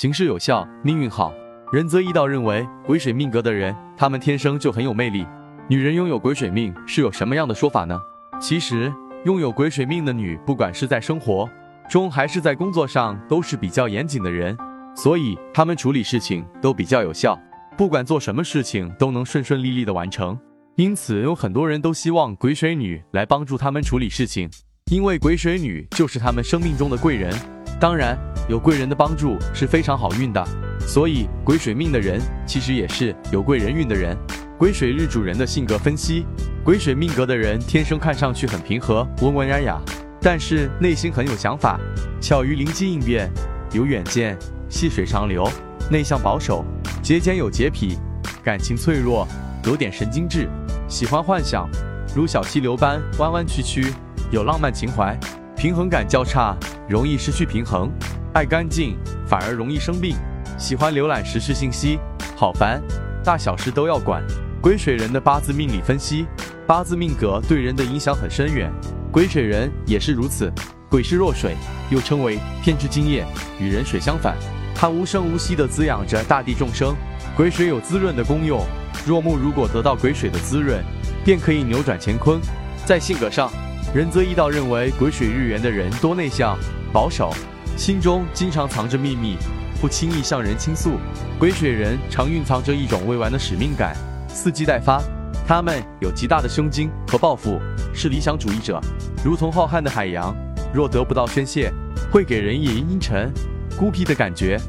行事有效，命运好。仁则一道认为，癸水命格的人，他们天生就很有魅力。女人拥有癸水命是有什么样的说法呢？其实，拥有癸水命的女，不管是在生活中还是在工作上，都是比较严谨的人，所以她们处理事情都比较有效，不管做什么事情都能顺顺利利的完成。因此，有很多人都希望癸水女来帮助他们处理事情，因为癸水女就是他们生命中的贵人。当然，有贵人的帮助是非常好运的。所以，癸水命的人其实也是有贵人运的人。癸水日主人的性格分析：癸水命格的人天生看上去很平和、温文尔雅，但是内心很有想法，巧于灵机应变，有远见，细水长流，内向保守，节俭有洁癖，感情脆弱，有点神经质，喜欢幻想，如小溪流般弯弯曲曲，有浪漫情怀，平衡感较差，容易失去平衡，爱干净，反而容易生病。喜欢浏览实时信息，好烦，大小事都要管。癸水人的八字命理分析，八字命格对人的影响很深远，癸水人也是如此。癸是弱水，又称为天之精液，与人水相反，它无声无息地滋养着大地众生。癸水有滋润的功用，若木如果得到癸水的滋润，便可以扭转乾坤。在性格上，仁则一道认为癸水日元的人多内向、保守，心中经常藏着秘密。不轻易向人倾诉，癸水人常蕴藏着一种未完的使命感，伺机待发。他们有极大的胸襟和抱负，是理想主义者，如同浩瀚的海洋，若得不到宣泄，会给人以阴沉、孤僻的感觉。